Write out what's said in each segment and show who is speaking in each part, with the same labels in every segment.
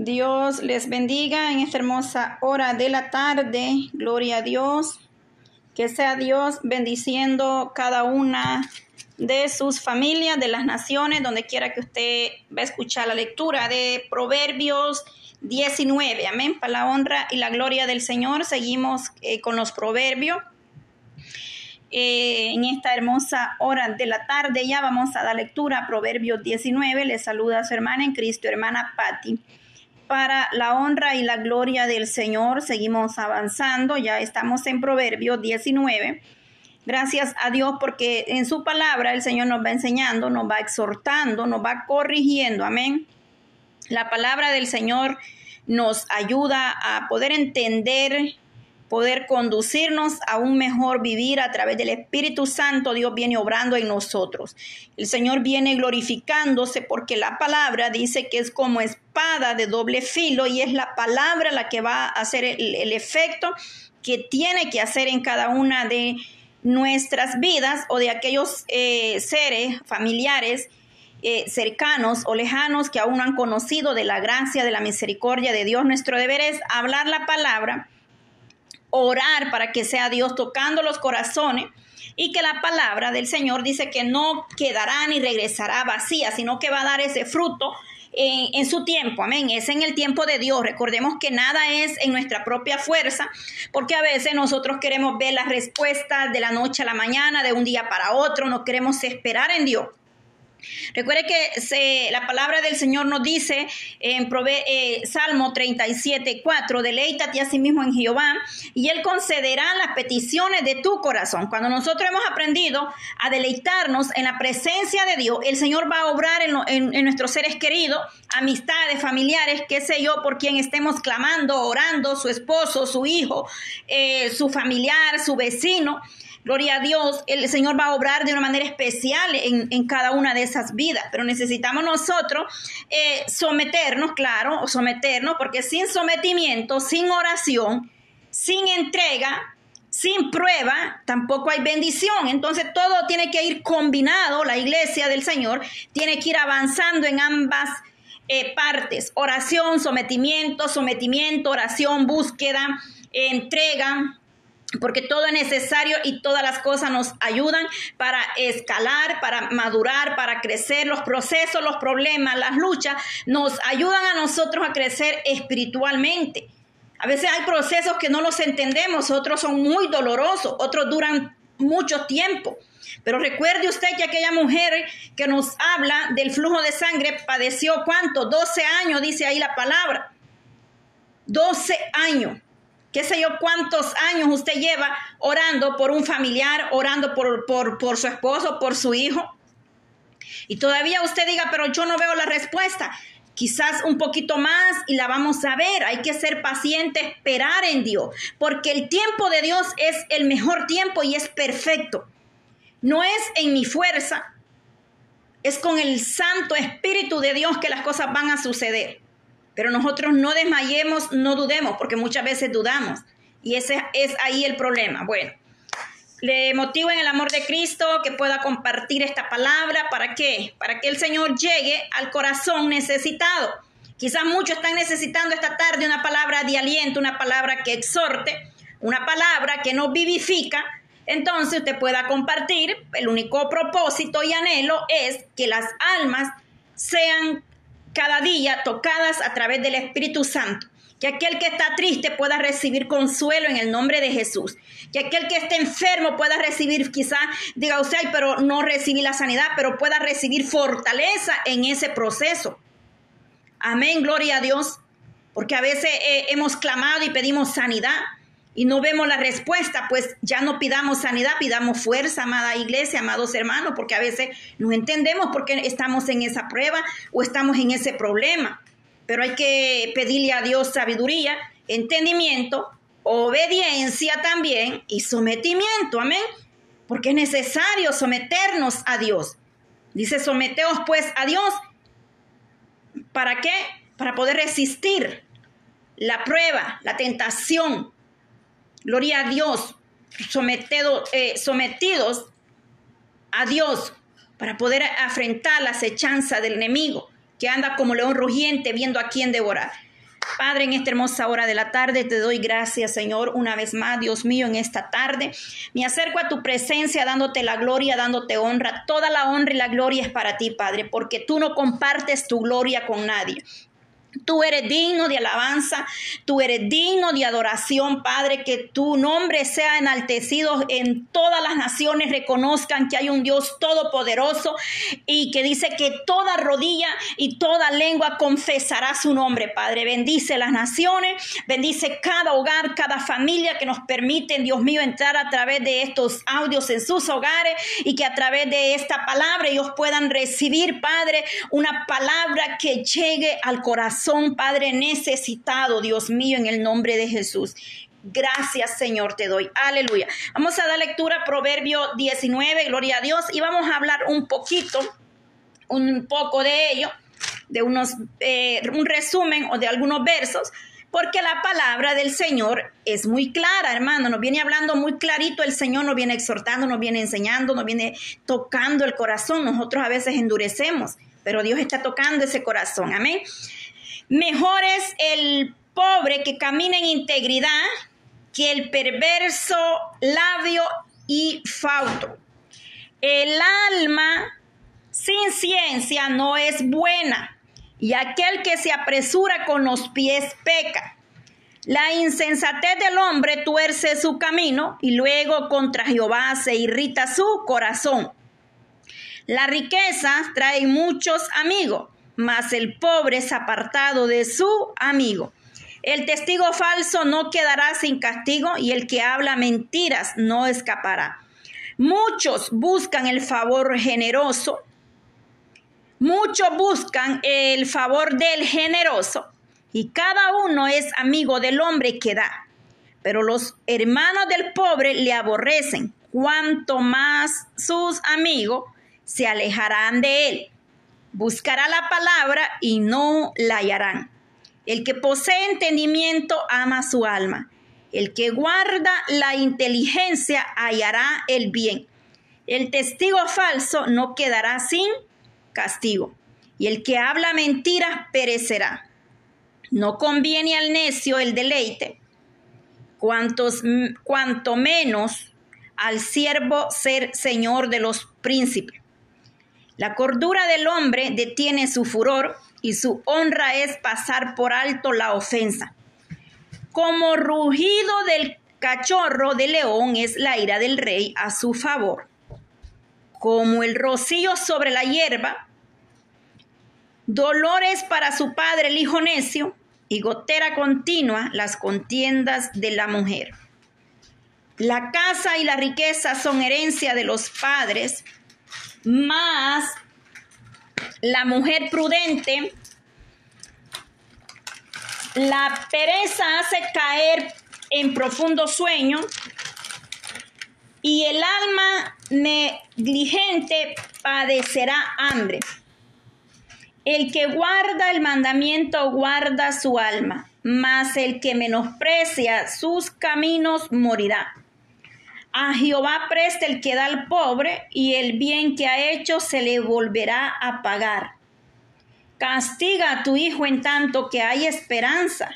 Speaker 1: Dios les bendiga en esta hermosa hora de la tarde. Gloria a Dios. Que sea Dios bendiciendo cada una de sus familias, de las naciones, donde quiera que usted va a escuchar la lectura de Proverbios 19. Amén. Para la honra y la gloria del Señor. Seguimos eh, con los proverbios. Eh, en esta hermosa hora de la tarde ya vamos a dar lectura a Proverbios 19. Le saluda a su hermana en Cristo, hermana Patti para la honra y la gloria del Señor. Seguimos avanzando, ya estamos en Proverbios 19. Gracias a Dios porque en su palabra el Señor nos va enseñando, nos va exhortando, nos va corrigiendo. Amén. La palabra del Señor nos ayuda a poder entender poder conducirnos a un mejor vivir a través del Espíritu Santo. Dios viene obrando en nosotros. El Señor viene glorificándose porque la palabra dice que es como espada de doble filo y es la palabra la que va a hacer el, efecto que tiene que hacer en cada una de nuestras vidas o de aquellos eh, seres familiares eh, cercanos o lejanos que aún no han conocido de la gracia, de la misericordia de Dios. Nuestro deber es hablar la palabra orar para que sea Dios tocando los corazones y que la palabra del Señor dice que no quedará ni regresará vacía, sino que va a dar ese fruto en, en, su tiempo, amén. Es en el tiempo de Dios. Recordemos que nada es en nuestra propia fuerza, porque a veces nosotros queremos ver las respuestas de la noche a la mañana, de un día para otro, no queremos esperar en Dios. Recuerde que la palabra del Señor nos dice en eh, Salmo 37, 4, deleítate a sí mismo en Jehová y Él concederá las peticiones de tu corazón. Cuando nosotros hemos aprendido a deleitarnos en la presencia de Dios, el Señor va a obrar en, nuestros seres queridos, amistades, familiares, qué sé yo, por quien estemos clamando, orando, su esposo, su hijo, eh, su familiar, su vecino. Gloria a Dios, el Señor va a obrar de una manera especial en, cada una de esas vidas, pero necesitamos nosotros eh, someternos, claro, someternos, porque sin sometimiento, sin oración, sin entrega, sin prueba, tampoco hay bendición. Entonces todo tiene que ir combinado, la iglesia del Señor tiene que ir avanzando en ambas eh, partes, oración, sometimiento, sometimiento, oración, búsqueda, entrega, porque todo es necesario y todas las cosas nos ayudan para escalar, para madurar, para crecer. Los procesos, los problemas, las luchas nos ayudan a nosotros a crecer espiritualmente. A veces hay procesos que no los entendemos, otros son muy dolorosos, otros duran mucho tiempo. Pero recuerde usted que aquella mujer que nos habla del flujo de sangre padeció cuánto? 12 años, dice ahí la palabra. 12 años qué sé yo cuántos años usted lleva orando por un familiar, orando por, por, su esposo, por su hijo. Y todavía usted diga, pero yo no veo la respuesta. Quizás un poquito más y la vamos a ver. Hay que ser paciente, esperar en Dios, porque el tiempo de Dios es el mejor tiempo y es perfecto. No es en mi fuerza, es con el Santo Espíritu de Dios que las cosas van a suceder. Pero nosotros no desmayemos, no dudemos, porque muchas veces dudamos. Y ese es ahí el problema. Bueno, le motivo en el amor de Cristo que pueda compartir esta palabra. ¿Para qué? Para que el Señor llegue al corazón necesitado. Quizás muchos están necesitando esta tarde una palabra de aliento, una palabra que exhorte, una palabra que nos vivifica. Entonces usted pueda compartir. El único propósito y anhelo es que las almas sean cada día tocadas a través del Espíritu Santo. Que aquel que está triste pueda recibir consuelo en el nombre de Jesús. Que aquel que esté enfermo pueda recibir, quizá diga usted, pero no recibí la sanidad, pero pueda recibir fortaleza en ese proceso. Amén, gloria a Dios. Porque a veces eh, hemos clamado y pedimos sanidad, y no vemos la respuesta, pues ya no pidamos sanidad, pidamos fuerza, amada iglesia, amados hermanos, porque a veces no entendemos por qué estamos en esa prueba o estamos en ese problema. Pero hay que pedirle a Dios sabiduría, entendimiento, obediencia también y sometimiento, amén. Porque es necesario someternos a Dios. Dice, someteos pues a Dios. ¿Para qué? Para poder resistir la prueba, la tentación, Gloria a Dios, eh, sometidos a Dios para poder afrontar la acechanza del enemigo que anda como león rugiente viendo a quién devorar. Padre, en esta hermosa hora de la tarde te doy gracias, Señor, una vez más, Dios mío, en esta tarde. Me acerco a tu presencia dándote la gloria, dándote honra. Toda la honra y la gloria es para ti, Padre, porque tú no compartes tu gloria con nadie. Tú eres digno de alabanza, tú eres digno de adoración, Padre, que tu nombre sea enaltecido en todas las naciones, reconozcan que hay un Dios todopoderoso y que dice que toda rodilla y toda lengua confesará su nombre, Padre. Bendice las naciones, bendice cada hogar, cada familia que nos permiten, Dios mío, entrar a través de estos audios en sus hogares y que a través de esta palabra ellos puedan recibir, Padre, una palabra que llegue al corazón son, Padre, necesitado, Dios mío, en el nombre de Jesús. Gracias, Señor, te doy. Aleluya. Vamos a dar lectura a Proverbio 19, gloria a Dios, y vamos a hablar un poquito, un poco de ello, de unos, eh, un resumen o de algunos versos, porque la palabra del Señor es muy clara, hermano, nos viene hablando muy clarito, el Señor nos viene exhortando, nos viene enseñando, nos viene tocando el corazón, nosotros a veces endurecemos, pero Dios está tocando ese corazón, amén. Mejor es el pobre que camina en integridad que el perverso labio y fauto. El alma sin ciencia no es buena, y aquel que se apresura con los pies peca. La insensatez del hombre tuerce su camino y luego contra Jehová se irrita su corazón. La riqueza trae muchos amigos, mas el pobre es apartado de su amigo. El testigo falso no quedará sin castigo y el que habla mentiras no escapará. Muchos buscan el favor generoso, muchos buscan el favor del generoso y cada uno es amigo del hombre que da. Pero los hermanos del pobre le aborrecen, cuanto más sus amigos se alejarán de él buscará la palabra y no la hallarán. El que posee entendimiento ama su alma. El que guarda la inteligencia hallará el bien. El testigo falso no quedará sin castigo. Y el que habla mentiras perecerá. No conviene al necio el deleite, cuantos, cuanto menos al siervo ser señor de los príncipes. La cordura del hombre detiene su furor y su honra es pasar por alto la ofensa. Como rugido del cachorro de león es la ira del rey a su favor. Como el rocío sobre la hierba, dolores para su padre el hijo necio y gotera continua las contiendas de la mujer. La casa y la riqueza son herencia de los padres, más la mujer prudente, la pereza hace caer en profundo sueño y el alma negligente padecerá hambre. El que guarda el mandamiento guarda su alma, mas el que menosprecia sus caminos morirá. A Jehová presta el que da al pobre, y el bien que ha hecho se le volverá a pagar. Castiga a tu hijo en tanto que hay esperanza,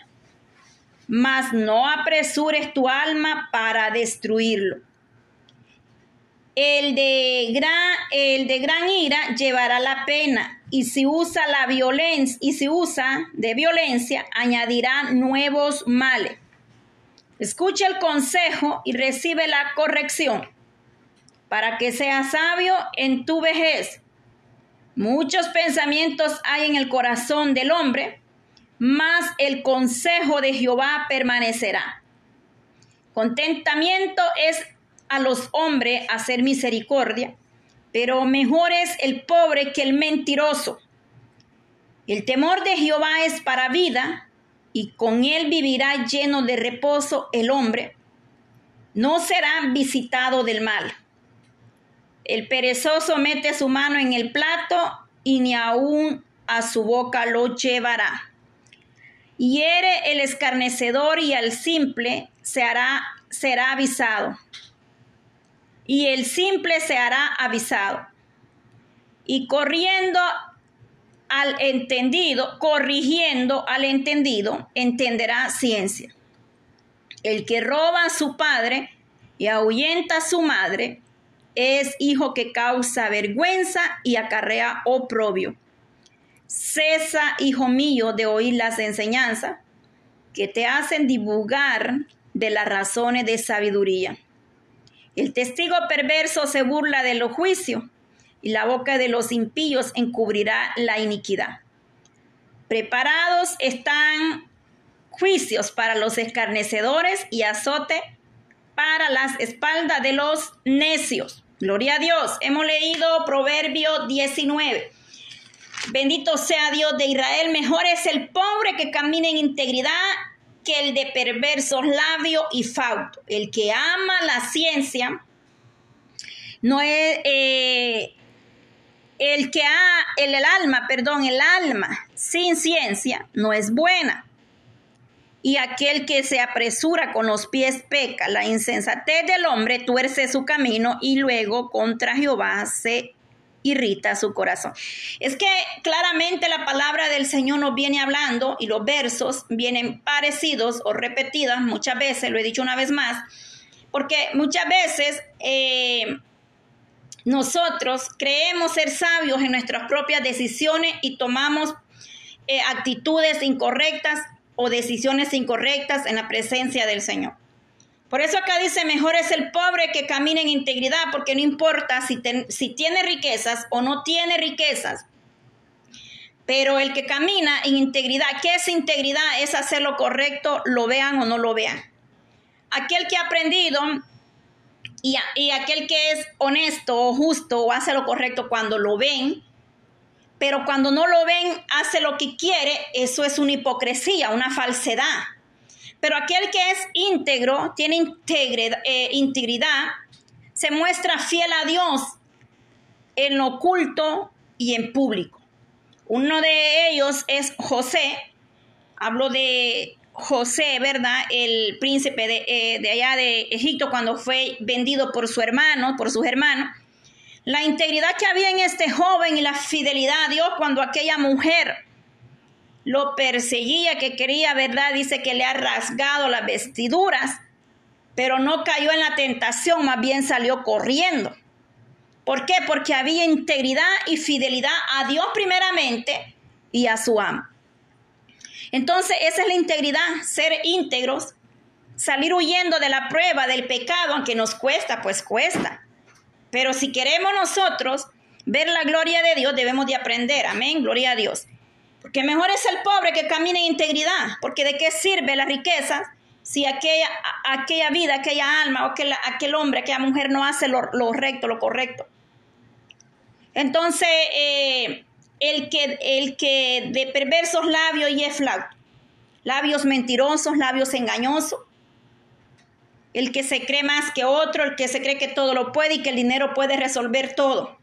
Speaker 1: mas no apresures tu alma para destruirlo. El de gran, el de gran ira llevará la pena, y si usa la violencia, y si usa de violencia, añadirá nuevos males. Escucha el consejo y recibe la corrección para que seas sabio en tu vejez. Muchos pensamientos hay en el corazón del hombre, mas el consejo de Jehová permanecerá. Contentamiento es a los hombres hacer misericordia, pero mejor es el pobre que el mentiroso. El temor de Jehová es para vida, y con él vivirá lleno de reposo el hombre, no será visitado del mal. El perezoso mete su mano en el plato y ni aún a su boca lo llevará. Hiere el escarnecedor y al simple se hará, será avisado. Y el simple se hará avisado. Y corriendo al entendido, corrigiendo al entendido, entenderá ciencia. El que roba a su padre y ahuyenta a su madre es hijo que causa vergüenza y acarrea oprobio. Cesa, hijo mío, de oír las enseñanzas que te hacen divulgar de las razones de sabiduría. El testigo perverso se burla de los juicios y la boca de los impíos encubrirá la iniquidad. Preparados están juicios para los escarnecedores y azote para las espaldas de los necios. Gloria a Dios. Hemos leído Proverbio 19. Bendito sea Dios de Israel. Mejor es el pobre que camina en integridad que el de perversos labios y fauto. El que ama la ciencia no es eh, el que ha el, el alma, perdón, el alma sin ciencia no es buena. Y aquel que se apresura con los pies peca. La insensatez del hombre tuerce su camino y luego contra Jehová se irrita su corazón. Es que claramente la palabra del Señor nos viene hablando y los versos vienen parecidos o repetidos muchas veces, lo he dicho una vez más, porque muchas veces eh, nosotros creemos ser sabios en nuestras propias decisiones y tomamos eh, actitudes incorrectas o decisiones incorrectas en la presencia del Señor. Por eso acá dice, mejor es el pobre que camina en integridad, porque no importa si, si tiene riquezas o no tiene riquezas, pero el que camina en integridad, ¿qué es integridad? Es hacer lo correcto, lo vean o no lo vean. Aquel que ha aprendido y, aquel que es honesto o justo o hace lo correcto cuando lo ven, pero cuando no lo ven, hace lo que quiere, eso es una hipocresía, una falsedad. Pero aquel que es íntegro, tiene eh, integridad, se muestra fiel a Dios en lo oculto y en público. Uno de ellos es José. Hablo de José, ¿verdad? El príncipe de, eh, de, allá de Egipto cuando fue vendido por su hermano, por sus hermanos. La integridad que había en este joven y la fidelidad a Dios cuando aquella mujer lo perseguía, que quería, ¿verdad? Dice que le ha rasgado las vestiduras, pero no cayó en la tentación, más bien salió corriendo. ¿Por qué? Porque había integridad y fidelidad a Dios primeramente y a su amo. Entonces, esa es la integridad, ser íntegros, salir huyendo de la prueba del pecado, aunque nos cuesta, pues cuesta. Pero si queremos nosotros ver la gloria de Dios, debemos de aprender. Amén, gloria a Dios. Porque mejor es el pobre que camina en integridad, porque de qué sirve la riqueza si aquella, aquella vida, aquella alma, o aquel, aquel hombre, aquella mujer no hace lo, recto, lo correcto. Entonces, eh, el, que, el que de perversos labios y es flauto, labios mentirosos, labios engañosos, el que se cree más que otro, el que se cree que todo lo puede y que el dinero puede resolver todo.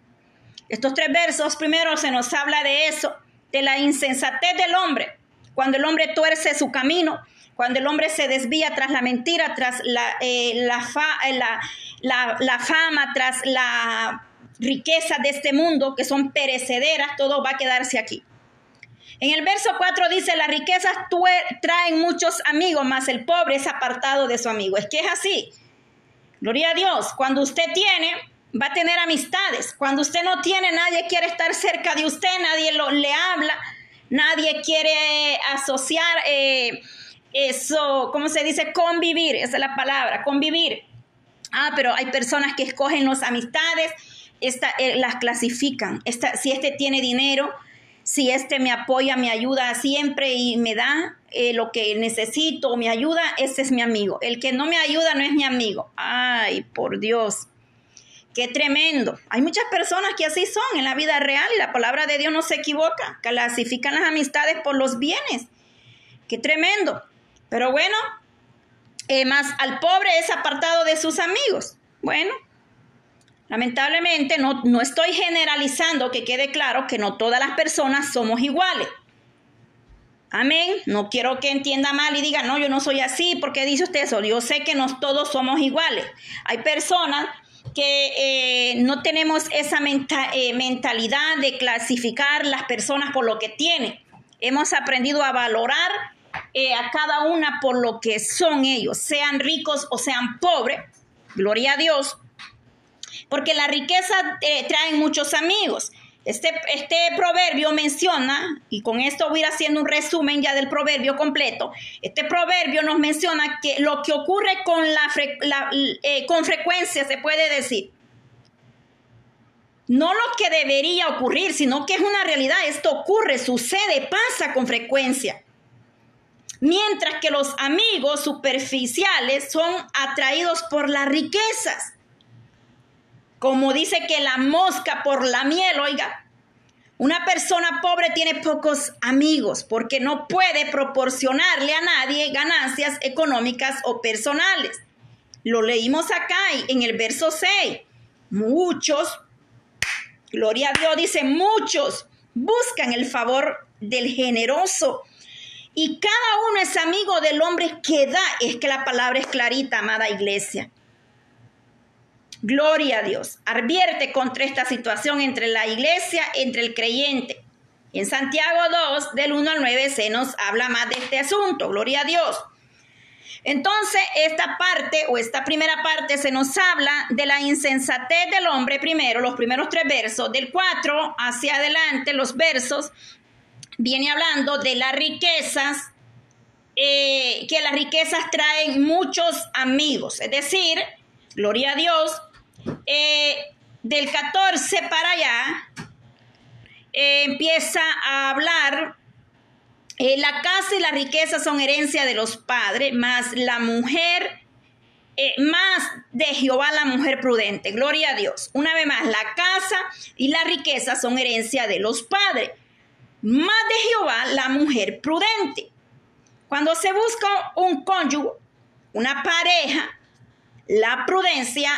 Speaker 1: Estos tres versos, primero se nos habla de eso, de la insensatez del hombre, cuando el hombre tuerce su camino, cuando el hombre se desvía tras la mentira, tras la, eh, eh, la, la, fama, tras la riqueza de este mundo, que son perecederas, todo va a quedarse aquí. En el verso 4 dice, las riquezas traen muchos amigos, más el pobre es apartado de su amigo. Es que es así. Gloria a Dios. Cuando usted tiene, va a tener amistades. Cuando usted no tiene, nadie quiere estar cerca de usted, nadie lo, le habla, nadie quiere asociar eh, eso, ¿cómo se dice? Convivir, esa es la palabra, convivir. Ah, pero hay personas que escogen las amistades, esta, eh, las clasifican. Esta, si este tiene dinero, si este me apoya, me ayuda siempre y me da eh, lo que necesito, me ayuda, ese es mi amigo. El que no me ayuda no es mi amigo. Ay, por Dios. Qué tremendo. Hay muchas personas que así son en la vida real y la palabra de Dios no se equivoca. Clasifican las amistades por los bienes. Qué tremendo. Pero bueno, eh, más al pobre es apartado de sus amigos. Bueno, lamentablemente no, no estoy generalizando, que quede claro que no todas las personas somos iguales. Amén. No quiero que entienda mal y diga, no, yo no soy así, porque dice usted eso. Yo sé que no todos somos iguales. Hay personas que eh, no tenemos esa eh, mentalidad de clasificar las personas por lo que tienen. Hemos aprendido a valorar eh, a cada una por lo que son ellos, sean ricos o sean pobres. Gloria a Dios. Porque la riqueza trae muchos amigos. Este, este, proverbio menciona, y con esto voy a ir haciendo un resumen ya del proverbio completo, este proverbio nos menciona que lo que ocurre con, la, eh, con frecuencia, se puede decir, no lo que debería ocurrir, sino que es una realidad, esto ocurre, sucede, pasa con frecuencia. Mientras que los amigos superficiales son atraídos por las riquezas como dice que la mosca por la miel, oiga, una persona pobre tiene pocos amigos porque no puede proporcionarle a nadie ganancias económicas o personales. Lo leímos acá en el verso 6. Muchos, gloria a Dios, dice muchos, buscan el favor del generoso. Y cada uno es amigo del hombre que da. Es que la palabra es clarita, amada iglesia. Gloria a Dios. Advierte contra esta situación entre la iglesia, entre el creyente. En Santiago 2, del 1 al 9, se nos habla más de este asunto. Gloria a Dios. Entonces, esta parte o esta primera parte se nos habla de la insensatez del hombre primero, los primeros tres versos, del 4 hacia adelante, los versos, viene hablando de las riquezas, eh, que las riquezas traen muchos amigos, es decir, gloria a Dios, eh, del 14 para allá, eh, empieza a hablar, eh, la casa y la riqueza son herencia de los padres, más la mujer, más de Jehová la mujer prudente. Gloria a Dios. Una vez más, la casa y la riqueza son herencia de los padres, más de Jehová la mujer prudente. Cuando se busca un cónyuge, una pareja, la prudencia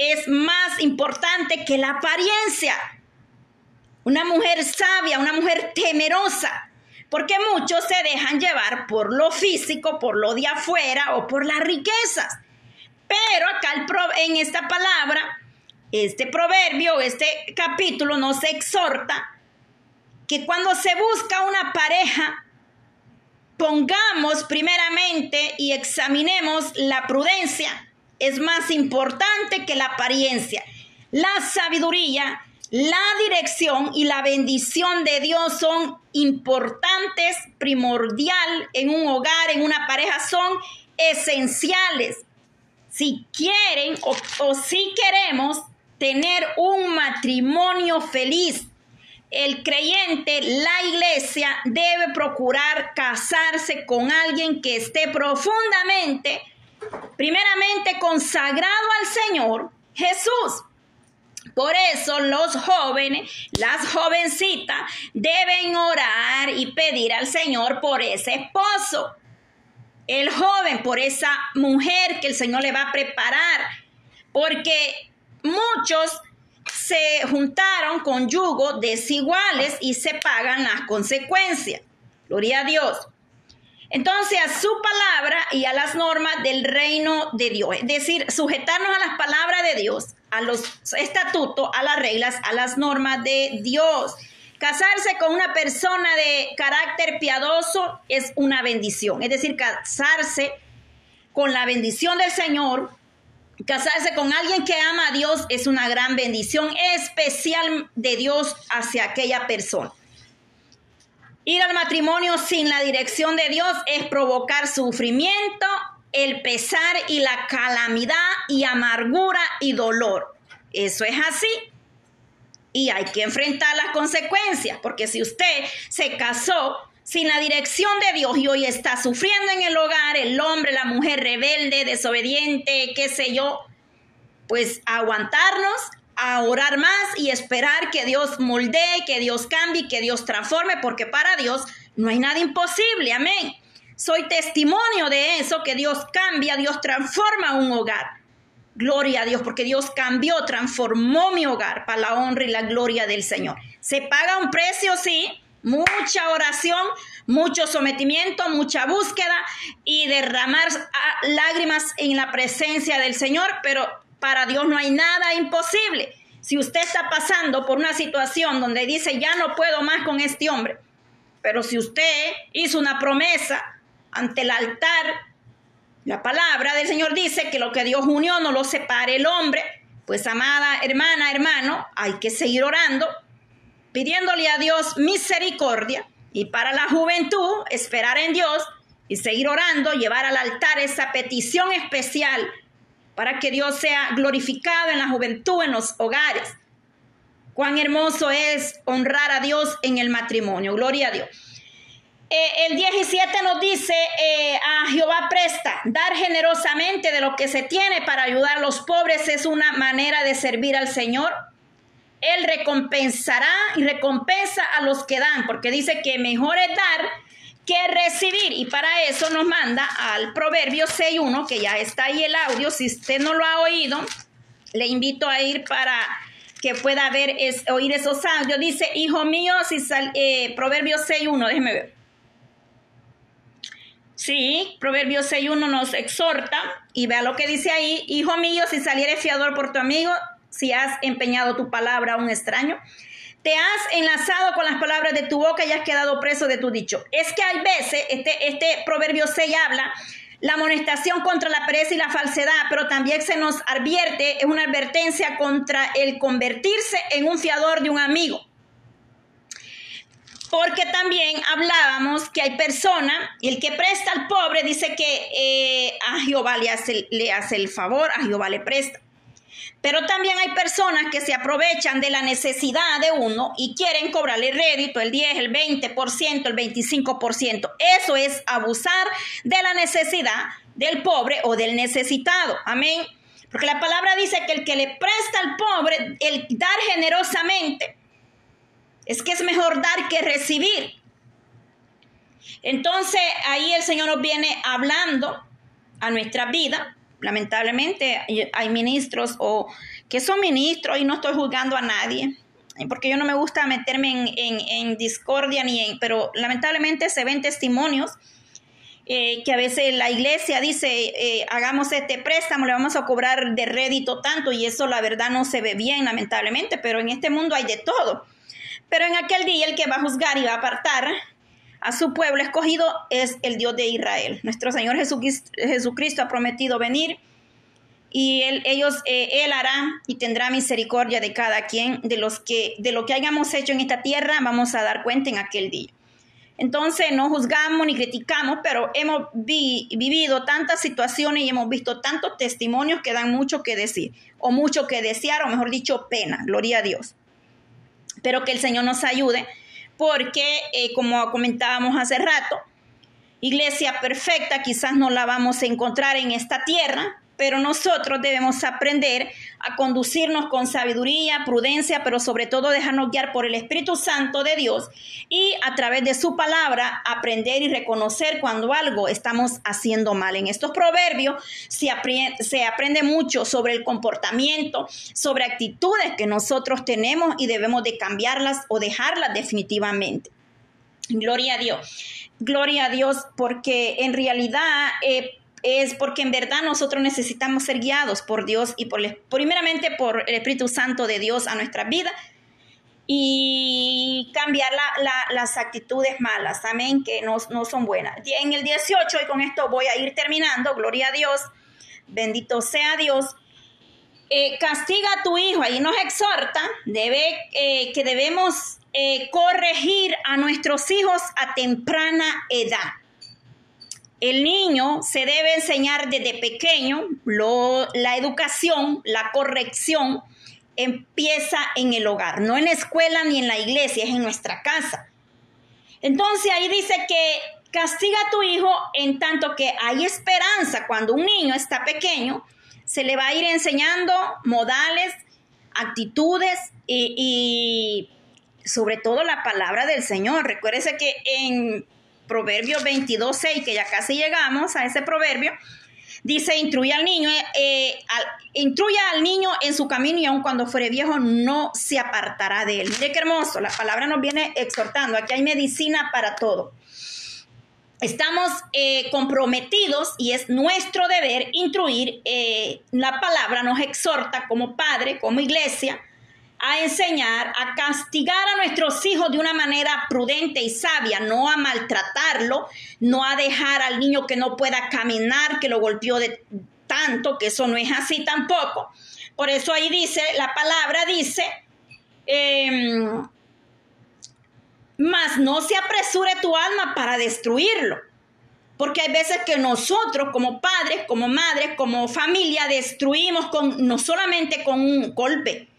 Speaker 1: es más importante que la apariencia. Una mujer sabia, una mujer temerosa, porque muchos se dejan llevar por lo físico, por lo de afuera o por las riquezas. Pero acá en esta palabra, este proverbio, este capítulo nos exhorta que cuando se busca una pareja, pongamos primeramente y examinemos la prudencia, es más importante que la apariencia. La sabiduría, la dirección y la bendición de Dios son importantes, primordial en un hogar, en una pareja, son esenciales. Si quieren o, o si queremos tener un matrimonio feliz, el creyente, la iglesia, debe procurar casarse con alguien que esté profundamente primeramente consagrado al Señor Jesús. Por eso los jóvenes, las jovencitas, deben orar y pedir al Señor por ese esposo. El joven por esa mujer que el Señor le va a preparar. Porque muchos se juntaron con yugos desiguales y se pagan las consecuencias. Gloria a Dios. Entonces, a su palabra y a las normas del reino de Dios. Es decir, sujetarnos a las palabras de Dios, a los estatutos, a las reglas, a las normas de Dios. Casarse con una persona de carácter piadoso es una bendición. Es decir, casarse con la bendición del Señor, casarse con alguien que ama a Dios es una gran bendición especial de Dios hacia aquella persona. Ir al matrimonio sin la dirección de Dios es provocar sufrimiento, el pesar y la calamidad y amargura y dolor. Eso es así. Y hay que enfrentar las consecuencias, porque si usted se casó sin la dirección de Dios y hoy está sufriendo en el hogar, el hombre, la mujer rebelde, desobediente, qué sé yo, pues aguantarnos a orar más y esperar que Dios moldee, que Dios cambie, que Dios transforme, porque para Dios no hay nada imposible, amén. Soy testimonio de eso, que Dios cambia, Dios transforma un hogar. Gloria a Dios, porque Dios cambió, transformó mi hogar para la honra y la gloria del Señor. Se paga un precio, sí, mucha oración, mucho sometimiento, mucha búsqueda y derramar ah, lágrimas en la presencia del Señor, pero Para Dios no hay nada imposible. Si usted está pasando por una situación donde dice, ya no puedo más con este hombre, pero si usted hizo una promesa ante el altar, la palabra del Señor dice que lo que Dios unió no lo separe el hombre. Pues amada hermana, hermano, hay que seguir orando, pidiéndole a Dios misericordia y para la juventud esperar en Dios y seguir orando, llevar al altar esa petición especial para que Dios sea glorificado en la juventud, en los hogares. Cuán hermoso es honrar a Dios en el matrimonio. Gloria a Dios. Eh, el 17 nos dice, eh, a Jehová presta, dar generosamente de lo que se tiene para ayudar a los pobres es una manera de servir al Señor. Él recompensará y recompensa a los que dan, porque dice que mejor es dar que recibir. Y para eso nos manda al Proverbio 6.1, que ya está ahí el audio. Si usted no lo ha oído, le invito a ir para que pueda ver, es, oír esos audios. Dice, hijo mío, si sal, eh, Proverbio 6.1, déjeme ver. Sí, Proverbios 6.1 nos exhorta y vea lo que dice ahí, hijo mío, si saliere fiador por tu amigo, si has empeñado tu palabra a un extraño, te has enlazado con las palabras de tu boca y has quedado preso de tu dicho. Es que hay veces, este, este Proverbio 6 habla la amonestación contra la pereza y la falsedad, pero también se nos advierte, es una advertencia contra el convertirse en un fiador de un amigo. Porque también hablábamos que hay personas, y el que presta al pobre dice que eh, a Jehová le hace, le hace el favor, a Jehová le presta. Pero también hay personas que se aprovechan de la necesidad de uno y quieren cobrarle rédito, el 10, el 20%, el 25%. Eso es abusar de la necesidad del pobre o del necesitado. Amén. Porque la palabra dice que el que le presta al pobre, el dar generosamente, es que es mejor dar que recibir. Entonces ahí el Señor nos viene hablando a nuestra vida. Lamentablemente hay ministros o que son ministros y no estoy juzgando a nadie porque yo no me gusta meterme en, discordia ni en, pero lamentablemente se ven testimonios eh, que a veces la iglesia dice, eh, hagamos este préstamo, le vamos a cobrar de rédito tanto y eso la verdad no se ve bien, lamentablemente, pero en este mundo hay de todo. Pero en aquel día el que va a juzgar y va a apartar a su pueblo escogido es el Dios de Israel. Nuestro Señor Jesucristo, ha prometido venir y él, ellos, eh, él hará y tendrá misericordia de cada quien, de los que, de lo que hayamos hecho en esta tierra, vamos a dar cuenta en aquel día. Entonces no juzgamos ni criticamos, pero hemos vivido tantas situaciones y hemos visto tantos testimonios que dan mucho que decir, o mucho que desear, o mejor dicho, pena. Gloria a Dios. Pero que el Señor nos ayude, porque eh, como comentábamos hace rato, iglesia perfecta quizás no la vamos a encontrar en esta tierra, pero nosotros debemos aprender a conducirnos con sabiduría, prudencia, pero sobre todo dejarnos guiar por el Espíritu Santo de Dios y a través de su palabra aprender y reconocer cuando algo estamos haciendo mal. En estos proverbios se aprende, mucho sobre el comportamiento, sobre actitudes que nosotros tenemos y debemos de cambiarlas o dejarlas definitivamente. Gloria a Dios. Gloria a Dios porque en realidad... Eh, es porque en verdad nosotros necesitamos ser guiados por Dios y por, primeramente por el Espíritu Santo de Dios a nuestra vida y cambiar las actitudes malas, amén, que no, son buenas. En el 18, y con esto voy a ir terminando, gloria a Dios, bendito sea Dios, eh, castiga a tu hijo, ahí nos exhorta, debe, eh, que debemos eh, corregir a nuestros hijos a temprana edad. El niño se debe enseñar desde pequeño, la educación, la corrección empieza en el hogar, no en la escuela ni en la iglesia, es en nuestra casa. Entonces ahí dice que castiga a tu hijo en tanto que hay esperanza cuando un niño está pequeño, se le va a ir enseñando modales, actitudes y, y sobre todo la palabra del Señor. Recuérdese que en Proverbio 22, 6, que ya casi llegamos a ese proverbio, dice, instruye al niño, eh, al niño en su camino y aun cuando fuere viejo no se apartará de él. Mire qué hermoso, la palabra nos viene exhortando, aquí hay medicina para todo. estamos eh, comprometidos y es nuestro deber instruir. Eh, la palabra nos exhorta como padre, como iglesia, a enseñar, a castigar a nuestros hijos de una manera prudente y sabia, no a maltratarlo, no a dejar al niño que no pueda caminar, que lo golpeó de tanto, que eso no es así tampoco. Por eso ahí dice, la palabra dice, em, mas no se apresure tu alma para destruirlo. Porque hay veces que nosotros como padres, como madres, como familia, destruimos con, no solamente con un golpe,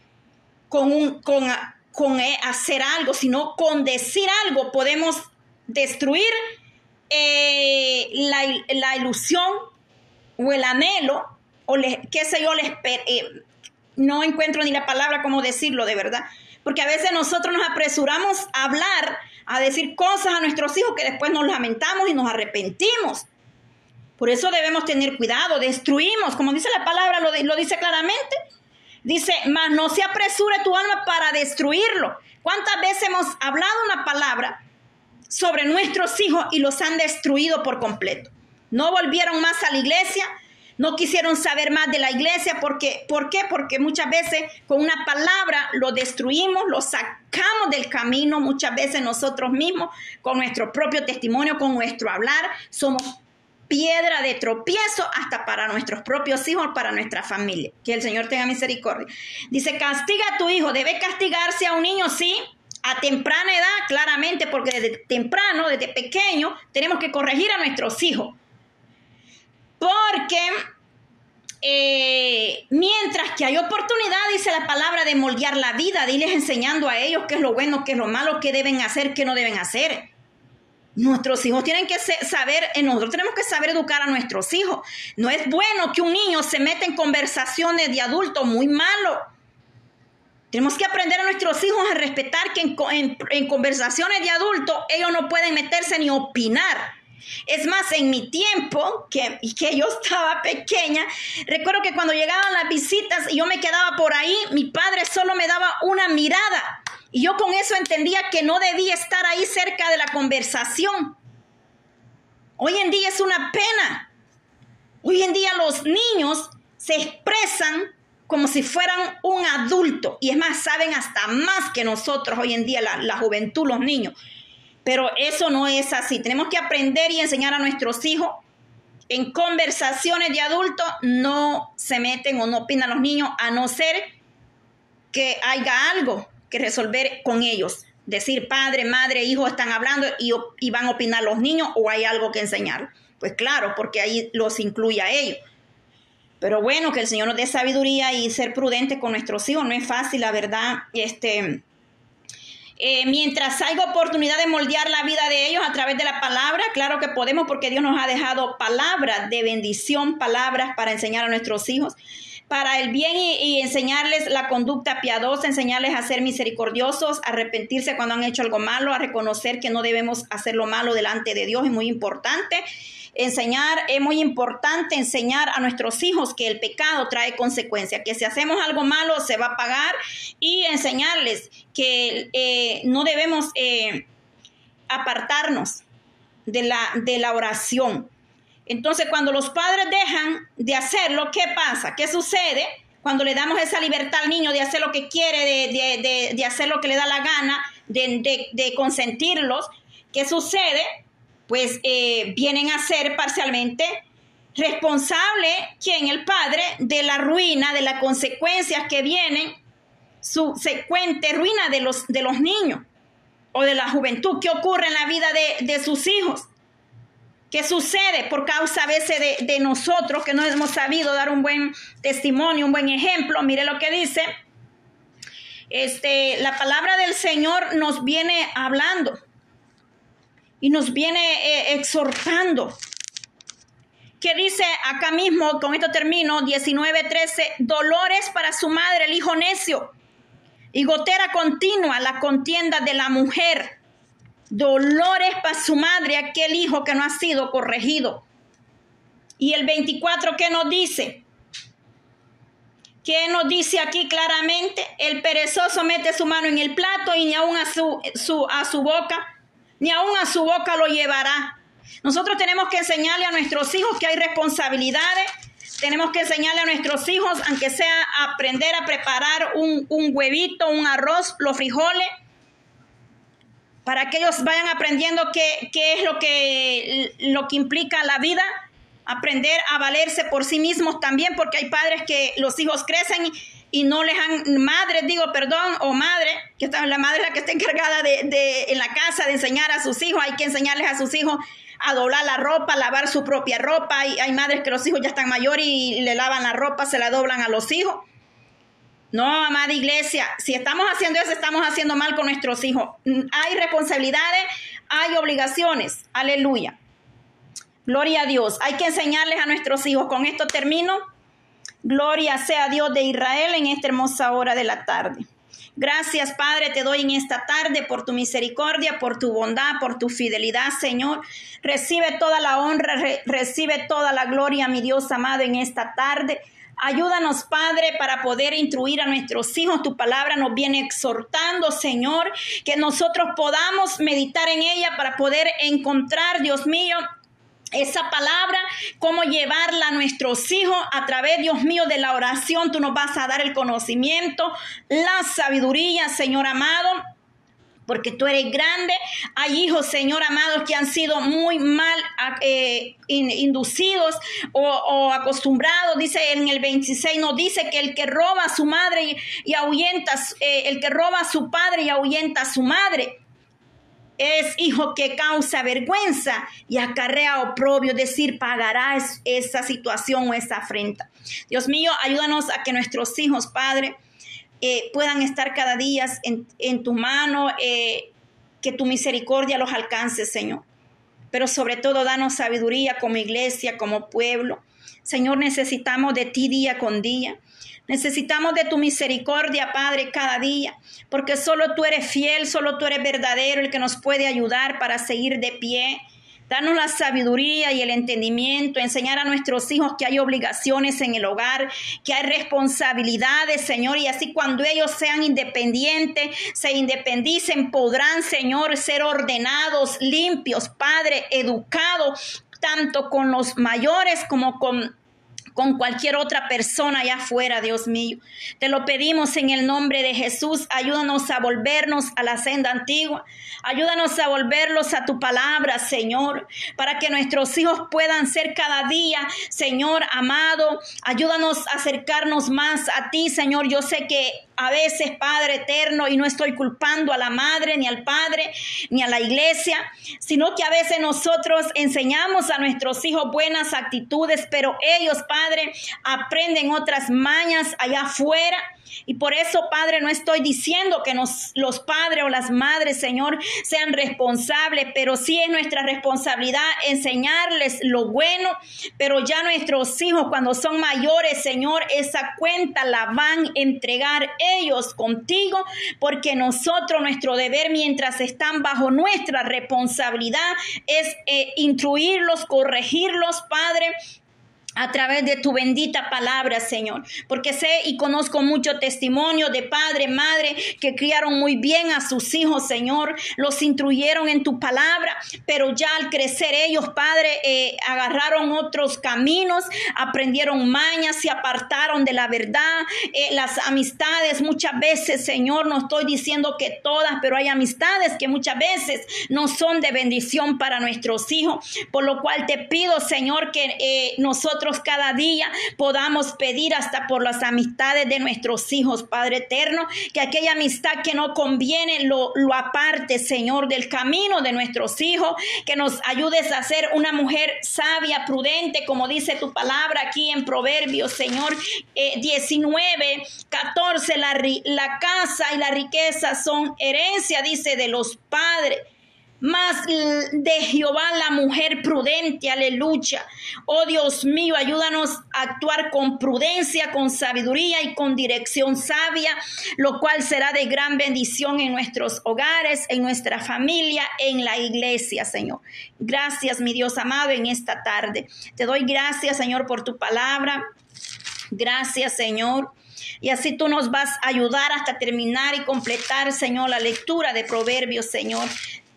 Speaker 1: con, un, con, con eh, hacer algo, sino con decir algo podemos destruir eh, la, ilusión o el anhelo, o qué sé yo, les, eh, no encuentro ni la palabra como decirlo de verdad, porque a veces nosotros nos apresuramos a hablar, a decir cosas a nuestros hijos que después nos lamentamos y nos arrepentimos. Por eso debemos tener cuidado, destruimos, como dice la palabra, lo, lo dice claramente. Dice, mas no se apresure tu alma para destruirlo. ¿Cuántas veces hemos hablado una palabra sobre nuestros hijos y los han destruido por completo? No volvieron más a la iglesia, no quisieron saber más de la iglesia. Porque, ¿Por qué? Porque muchas veces con una palabra lo destruimos, lo sacamos del camino. Muchas veces nosotros mismos, con nuestro propio testimonio, con nuestro hablar, somos piedra de tropiezo hasta para nuestros propios hijos, para nuestra familia. Que el Señor tenga misericordia. Dice, castiga a tu hijo. Debe castigarse a un niño, sí, a temprana edad, claramente, porque desde temprano, desde pequeño, tenemos que corregir a nuestros hijos. Porque eh, mientras que hay oportunidad, dice la palabra, de moldear la vida, de irles enseñando a ellos qué es lo bueno, qué es lo malo, qué deben hacer, qué no deben hacer. Nuestros hijos tienen que saber, eh, nosotros tenemos que saber educar a nuestros hijos. No es bueno que un niño se meta en conversaciones de adultos muy malo. Tenemos que aprender a nuestros hijos a respetar que en, en conversaciones de adultos ellos no pueden meterse ni opinar. Es más, en mi tiempo, que, que yo estaba pequeña, recuerdo que cuando llegaban las visitas y yo me quedaba por ahí, mi padre solo me daba una mirada. Y yo con eso entendía que no debía estar ahí cerca de la conversación. Hoy en día es una pena. Hoy en día los niños se expresan como si fueran un adulto. Y es más, saben hasta más que nosotros hoy en día, la, la juventud, los niños. Pero eso no es así. Tenemos que aprender y enseñar a nuestros hijos. En conversaciones de adultos no se meten o no opinan los niños a no ser que haya algo que resolver con ellos. Decir padre, madre, hijo están hablando y, van a opinar los niños o hay algo que enseñar. Pues claro, porque ahí los incluye a ellos. Pero bueno, que el Señor nos dé sabiduría y ser prudente con nuestros hijos. No es fácil, la verdad. Este, eh, mientras haya oportunidad de moldear la vida de ellos a través de la palabra, claro que podemos porque Dios nos ha dejado palabras de bendición, palabras para enseñar a nuestros hijos para el bien y, enseñarles la conducta piadosa, enseñarles a ser misericordiosos, a arrepentirse cuando han hecho algo malo, a reconocer que no debemos hacer lo malo delante de Dios, es muy importante. Enseñar, es muy importante enseñar a nuestros hijos que el pecado trae consecuencias, que si hacemos algo malo se va a pagar y enseñarles que eh, no debemos eh, apartarnos de la, de la oración. Entonces, cuando los padres dejan de hacerlo, ¿qué pasa? ¿Qué sucede? Cuando le damos esa libertad al niño de hacer lo que quiere, de, hacer lo que le da la gana, de, consentirlos, ¿qué sucede? pues eh, vienen a ser parcialmente responsable quien el padre de la ruina, de las consecuencias que vienen, subsecuente ruina de los, de los niños o de la juventud que ocurre en la vida de, sus hijos. ¿Qué sucede por causa a veces de, de, nosotros que no hemos sabido dar un buen testimonio, un buen ejemplo? Mire lo que dice. Este, la palabra del Señor nos viene hablando y nos viene eh, exhortando. Que dice acá mismo, con esto termino, 19:13, dolores para su madre, el hijo necio, y gotera continua, la contienda de la mujer. Dolores para su madre, aquel hijo que no ha sido corregido. Y el 24, ¿qué nos dice? ¿Qué nos dice aquí claramente? El perezoso mete su mano en el plato y ni aún a su, su, a su boca ni aún a su boca lo llevará. Nosotros tenemos que enseñarle a nuestros hijos que hay responsabilidades. Tenemos que enseñarle a nuestros hijos, aunque sea aprender a preparar un, huevito, un arroz, los frijoles, para que ellos vayan aprendiendo qué, qué es lo que, lo que implica la vida aprender a valerse por sí mismos también, porque hay padres que los hijos crecen y no les han, madre, digo, perdón, o madre, que está, la madre es la que está encargada de, de, en la casa de enseñar a sus hijos, hay que enseñarles a sus hijos a doblar la ropa, lavar su propia ropa, y hay madres que los hijos ya están mayores y le lavan la ropa, se la doblan a los hijos. No, amada iglesia, si estamos haciendo eso, estamos haciendo mal con nuestros hijos. Hay responsabilidades, hay obligaciones. Aleluya. Gloria a Dios. Hay que enseñarles a nuestros hijos. Con esto termino. Gloria sea Dios de Israel en esta hermosa hora de la tarde. Gracias, Padre, te doy en esta tarde por tu misericordia, por tu bondad, por tu fidelidad, Señor. Recibe toda la honra, recibe toda la gloria, mi Dios amado, en esta tarde. Ayúdanos, Padre, para poder instruir a nuestros hijos. Tu palabra nos viene exhortando, Señor, que nosotros podamos meditar en ella para poder encontrar, Dios mío, esa palabra, cómo llevarla a nuestros hijos a través, Dios mío, de la oración. Tú nos vas a dar el conocimiento, la sabiduría, Señor amado porque tú eres grande. Hay hijos, Señor amados, que han sido muy mal eh, inducidos o, acostumbrados. Dice en el 26, nos dice que el que roba a su madre y, ahuyenta, eh, el que roba a su padre y ahuyenta a su madre es hijo que causa vergüenza y acarrea oprobio, decir, pagará esa situación o esa afrenta. Dios mío, ayúdanos a que nuestros hijos, Padre, eh, puedan estar cada día en, tu mano, eh, que tu misericordia los alcance, Señor. Pero sobre todo, danos sabiduría como iglesia, como pueblo. Señor, necesitamos de ti día con día. Necesitamos de tu misericordia, Padre, cada día, porque solo tú eres fiel, solo tú eres verdadero, el que nos puede ayudar para seguir de pie. Danos la sabiduría y el entendimiento, enseñar a nuestros hijos que hay obligaciones en el hogar, que hay responsabilidades, Señor, y así cuando ellos sean independientes, se independicen, podrán, Señor, ser ordenados, limpios, Padre, educados, tanto con los mayores como con con cualquier otra persona allá afuera, Dios mío. Te lo pedimos en el nombre de Jesús. Ayúdanos a volvernos a la senda antigua. Ayúdanos a volverlos a tu palabra, Señor, para que nuestros hijos puedan ser cada día, Señor amado. Ayúdanos a acercarnos más a ti, Señor. Yo sé que a veces, Padre eterno, y no estoy culpando a la madre, ni al padre, ni a la iglesia, sino que a veces nosotros enseñamos a nuestros hijos buenas actitudes, pero ellos, Padre, aprenden otras mañas allá afuera y por eso, Padre, no estoy diciendo que los padres o las madres, Señor, sean responsables, pero sí es nuestra responsabilidad enseñarles lo bueno, pero ya nuestros hijos cuando son mayores, Señor, esa cuenta la van a entregar ellos contigo, porque nosotros, nuestro deber mientras están bajo nuestra responsabilidad es eh, instruirlos, corregirlos, Padre, a través de tu bendita palabra, Señor. Porque sé y conozco mucho testimonio de padre, madre, que criaron muy bien a sus hijos, Señor. Los instruyeron en tu palabra, pero ya al crecer ellos, Padre, eh, agarraron otros caminos, aprendieron mañas, se apartaron de la verdad. Eh, las amistades muchas veces, Señor, no estoy diciendo que todas, pero hay amistades que muchas veces no son de bendición para nuestros hijos. Por lo cual te pido, Señor, que eh, nosotros cada día podamos pedir hasta por las amistades de nuestros hijos, Padre eterno, que aquella amistad que no conviene lo, lo aparte, Señor, del camino de nuestros hijos, que nos ayudes a ser una mujer sabia, prudente, como dice tu palabra aquí en Proverbios, Señor, 19, 14, la, la casa y la riqueza son herencia, dice, de los padres más de Jehová la mujer prudente, aleluya. Oh Dios mío, ayúdanos a actuar con prudencia, con sabiduría y con dirección sabia, lo cual será de gran bendición en nuestros hogares, en nuestra familia, en la iglesia, Señor. Gracias, mi Dios amado, en esta tarde. Te doy gracias, Señor, por tu palabra. Gracias, Señor. Y así tú nos vas a ayudar hasta terminar y completar, Señor, la lectura de Proverbios, Señor.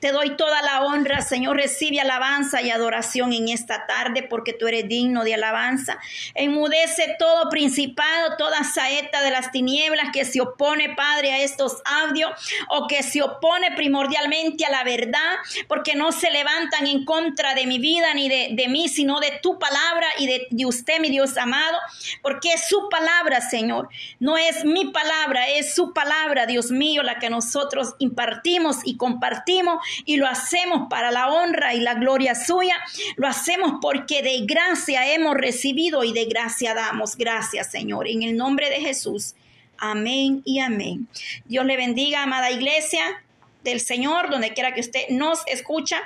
Speaker 1: Te doy toda la honra, Señor. Recibe alabanza y adoración en esta tarde porque tú eres digno de alabanza. Enmudece todo principado, toda saeta de las tinieblas que se opone, Padre, a estos audios o que se opone primordialmente a la verdad porque no se levantan en contra de mi vida ni de, mí, sino de tu palabra y de, de usted, mi Dios amado, porque es su palabra, Señor. No es mi palabra, es su palabra, Dios mío, la que nosotros impartimos y compartimos y lo hacemos para la honra y la gloria suya. Lo hacemos porque de gracia hemos recibido y de gracia damos. Gracias, Señor. En el nombre de Jesús. Amén y amén. Dios le bendiga, amada iglesia del Señor, donde quiera que usted nos escucha.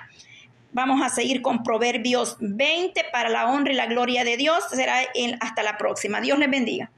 Speaker 1: Vamos a seguir con Proverbios 20 para la honra y la gloria de Dios. Será hasta la próxima. Dios les bendiga.